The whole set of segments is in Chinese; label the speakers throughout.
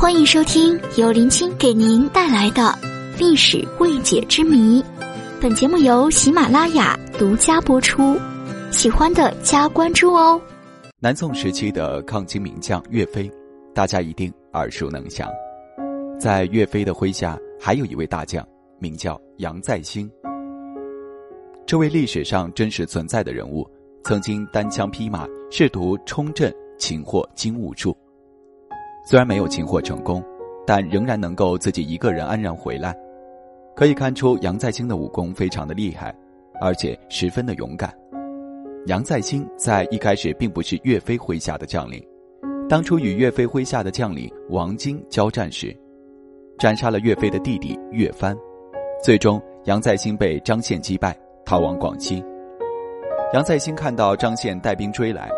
Speaker 1: 欢迎收听由林青给您带来的历史未解之谜。本节目由喜马拉雅独家播出，喜欢的加关注哦。
Speaker 2: 南宋时期的抗金名将岳飞，大家一定耳熟能详。在岳飞的麾下，还有一位大将，名叫杨再兴。这位历史上真实存在的人物，曾经单枪匹马试图冲阵擒获金兀术。虽然没有擒获成功，但仍然能够自己一个人安然回来，可以看出杨再兴的武功非常的厉害，而且十分的勇敢。杨再兴在一开始并不是岳飞麾下的将领，当初与岳飞麾下的将领王经交战时，斩杀了岳飞的弟弟岳帆，最终杨再兴被张宪击败，逃往广西。杨再兴看到张宪带兵追来，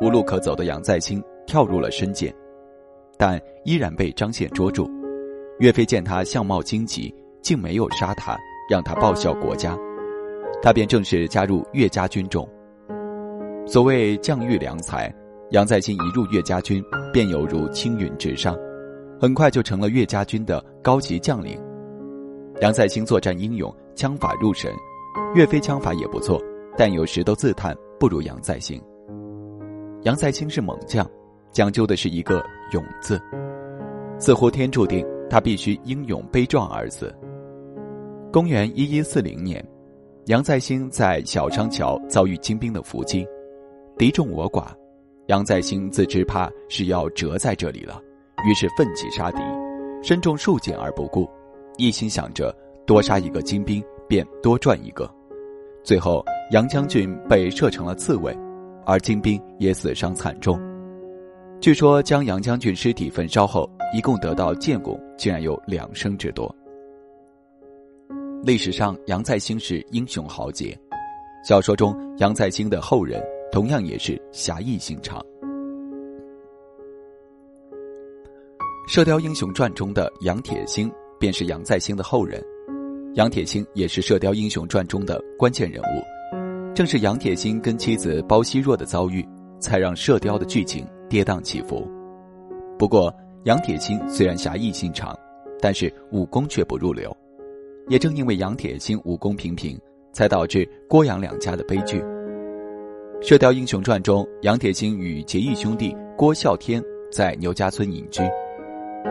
Speaker 2: 无路可走的杨再兴跳入了深涧。但依然被张宪捉住，岳飞见他相貌惊奇，竟没有杀他，让他报效国家，他便正式加入岳家军中。所谓将遇良才，杨再兴一入岳家军，便犹如青云直上，很快就成了岳家军的高级将领。杨再兴作战英勇，枪法入神，岳飞枪法也不错，但有时都自叹不如杨再兴。杨再兴是猛将。讲究的是一个“勇”字，似乎天注定他必须英勇悲壮而死。公元一一四零年，杨再兴在小商桥遭遇金兵的伏击，敌众我寡，杨再兴自知怕是要折在这里了，于是奋起杀敌，身中数箭而不顾，一心想着多杀一个金兵便多赚一个。最后，杨将军被射成了刺猬，而金兵也死伤惨重。据说将杨将军尸体焚烧后，一共得到建功竟然有两升之多。历史上，杨再兴是英雄豪杰，小说中杨再兴的后人同样也是侠义心肠。《射雕英雄传》中的杨铁心便是杨再兴的后人，杨铁心也是《射雕英雄传》中的关键人物，正是杨铁心跟妻子包惜弱的遭遇，才让射雕的剧情。跌宕起伏，不过杨铁心虽然侠义心肠，但是武功却不入流。也正因为杨铁心武功平平，才导致郭杨两家的悲剧。《射雕英雄传》中，杨铁心与结义兄弟郭啸天在牛家村隐居，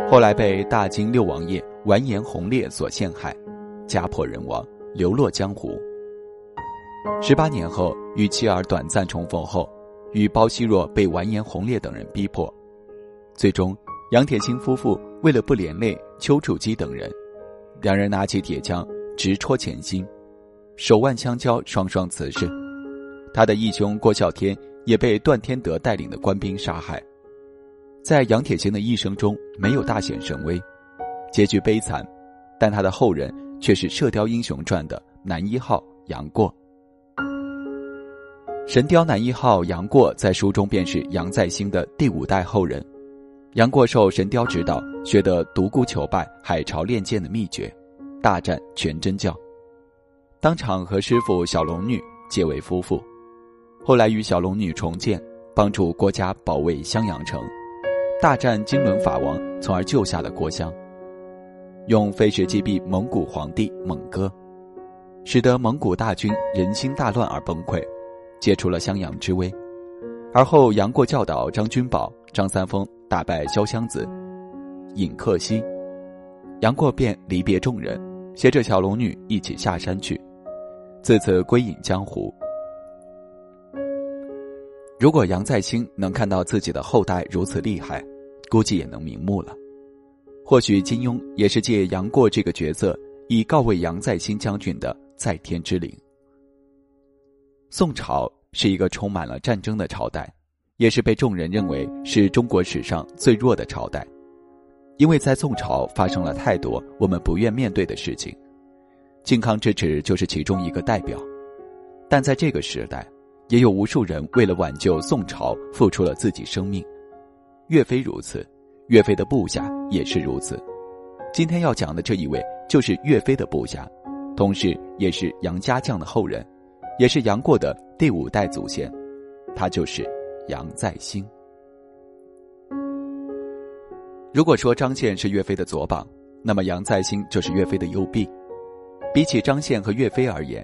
Speaker 2: 后来被大金六王爷完颜洪烈所陷害，家破人亡，流落江湖。十八年后，与妻儿短暂重逢后。与包惜弱被完颜洪烈等人逼迫，最终杨铁心夫妇为了不连累丘处机等人，两人拿起铁枪直戳前心，手腕相交，双双辞世。他的义兄郭啸天也被段天德带领的官兵杀害。在杨铁心的一生中，没有大显神威，结局悲惨，但他的后人却是《射雕英雄传》的男一号杨过。神雕男一号杨过在书中便是杨再兴的第五代后人。杨过受神雕指导，学得独孤求败、海潮练剑的秘诀，大战全真教，当场和师傅小龙女结为夫妇。后来与小龙女重建，帮助郭家保卫襄阳城，大战金轮法王，从而救下了郭襄。用飞石击毙蒙古皇帝蒙哥，使得蒙古大军人心大乱而崩溃。解除了襄阳之危，而后杨过教导张君宝、张三丰打败萧湘子、尹克西，杨过便离别众人，携着小龙女一起下山去，自此归隐江湖。如果杨再兴能看到自己的后代如此厉害，估计也能瞑目了。或许金庸也是借杨过这个角色，以告慰杨再兴将军的在天之灵。宋朝是一个充满了战争的朝代，也是被众人认为是中国史上最弱的朝代，因为在宋朝发生了太多我们不愿面对的事情，靖康之耻就是其中一个代表。但在这个时代，也有无数人为了挽救宋朝付出了自己生命，岳飞如此，岳飞的部下也是如此。今天要讲的这一位就是岳飞的部下，同时也是杨家将的后人。也是杨过的第五代祖先，他就是杨再兴。如果说张宪是岳飞的左膀，那么杨再兴就是岳飞的右臂。比起张宪和岳飞而言，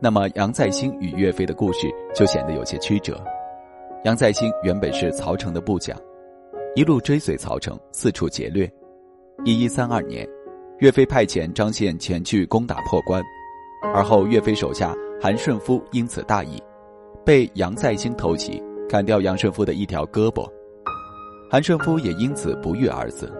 Speaker 2: 那么杨再兴与岳飞的故事就显得有些曲折。杨再兴原本是曹成的部将，一路追随曹成四处劫掠。一一三二年，岳飞派遣张宪前去攻打破关，而后岳飞手下韩顺夫因此大意，被杨再兴偷袭，砍掉杨顺夫的一条胳膊。韩顺夫也因此不育儿子。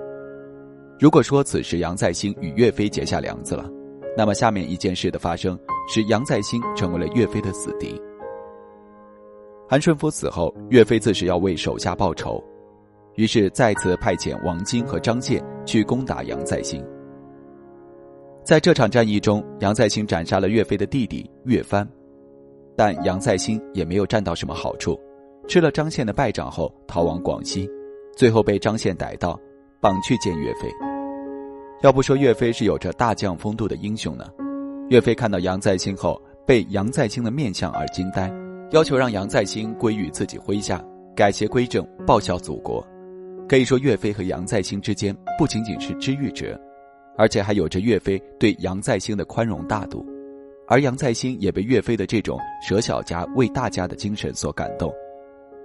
Speaker 2: 如果说此时杨再兴与岳飞结下梁子了，那么下面一件事的发生，使杨再兴成为了岳飞的死敌。韩顺夫死后，岳飞自是要为手下报仇，于是再次派遣王金和张宪去攻打杨再兴。在这场战役中，杨再兴斩杀了岳飞的弟弟岳帆，但杨再兴也没有占到什么好处，吃了张宪的败仗后逃往广西，最后被张宪逮到，绑去见岳飞。要不说岳飞是有着大将风度的英雄呢，岳飞看到杨再兴后，被杨再兴的面相而惊呆。要求让杨再兴归于自己麾下，改邪归正，报效祖国。可以说，岳飞和杨再兴之间不仅仅是知遇者，而且还有着岳飞对杨再兴的宽容大度，而杨再兴也被岳飞的这种舍小家为大家的精神所感动，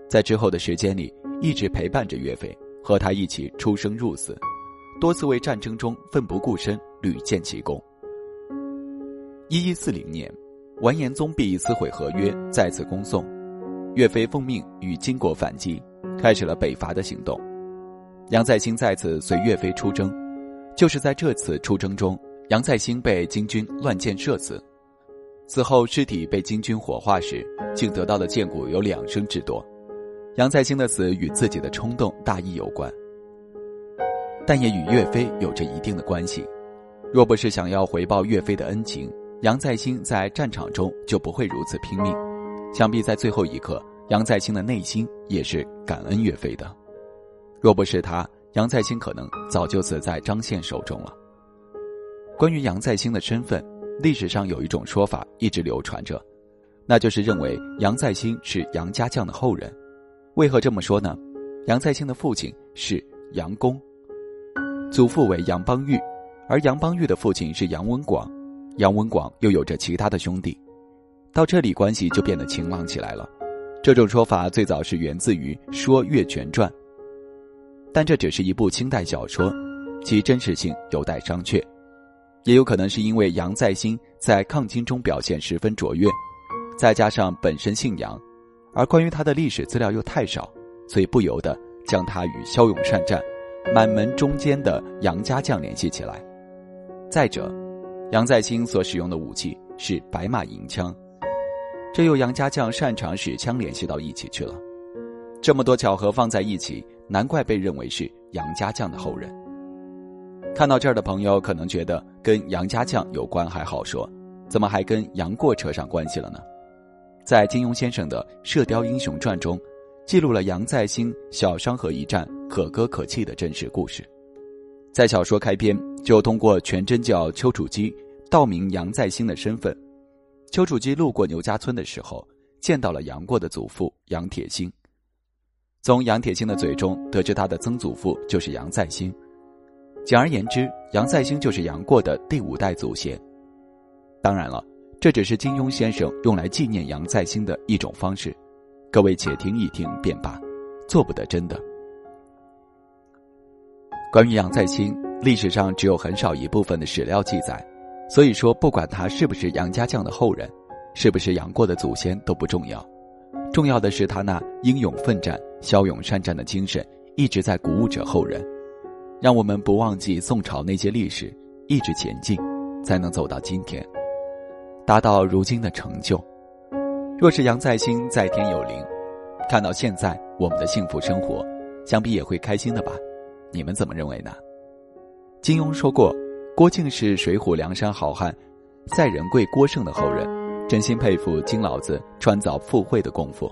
Speaker 2: 在之后的时间里一直陪伴着岳飞，和他一起出生入死，多次为战争中奋不顾身，屡建奇功。一一四零年。完颜宗弼撕毁合约，再次攻宋。岳飞奉命与金国反击，开始了北伐的行动。杨再兴再次随岳飞出征，就是在这次出征中，杨再兴被金军乱箭射死。死后尸体被金军火化时，竟得到的剑骨有两升之多。杨再兴的死与自己的冲动大意有关，但也与岳飞有着一定的关系。若不是想要回报岳飞的恩情。杨再兴在战场中就不会如此拼命，想必在最后一刻，杨再兴的内心也是感恩岳飞的。若不是他，杨再兴可能早就死在张宪手中了。关于杨再兴的身份，历史上有一种说法一直流传着，那就是认为杨再兴是杨家将的后人。为何这么说呢？杨再兴的父亲是杨公，祖父为杨邦玉，而杨邦玉的父亲是杨文广。杨文广又有着其他的兄弟，到这里关系就变得晴朗起来了。这种说法最早是源自于《说岳全传》，但这只是一部清代小说，其真实性有待商榷。也有可能是因为杨再兴在抗金中表现十分卓越，再加上本身姓杨，而关于他的历史资料又太少，所以不由得将他与骁勇善战、满门忠坚的杨家将联系起来。再者，杨再兴所使用的武器是白马银枪，这又杨家将擅长使枪联系到一起去了。这么多巧合放在一起，难怪被认为是杨家将的后人。看到这儿的朋友可能觉得跟杨家将有关还好说，怎么还跟杨过扯上关系了呢？在金庸先生的《射雕英雄传》中，记录了杨再兴小商河一战可歌可泣的真实故事。在小说开篇就通过全真教丘处机。道明杨再兴的身份，丘处机路过牛家村的时候，见到了杨过的祖父杨铁心。从杨铁心的嘴中得知他的曾祖父就是杨再兴。简而言之，杨再兴就是杨过的第五代祖先。当然了，这只是金庸先生用来纪念杨再兴的一种方式，各位且听一听便罢，做不得真的。关于杨再兴，历史上只有很少一部分的史料记载。所以说，不管他是不是杨家将的后人，是不是杨过的祖先都不重要，重要的是他那英勇奋战、骁勇善战的精神一直在鼓舞着后人，让我们不忘记宋朝那些历史，一直前进，才能走到今天，达到如今的成就。若是杨再兴在天有灵，看到现在我们的幸福生活，想必也会开心的吧？你们怎么认为呢？金庸说过。郭靖是水浒梁山好汉赛仁贵郭盛的后人，真心佩服金老子穿凿附会的功夫。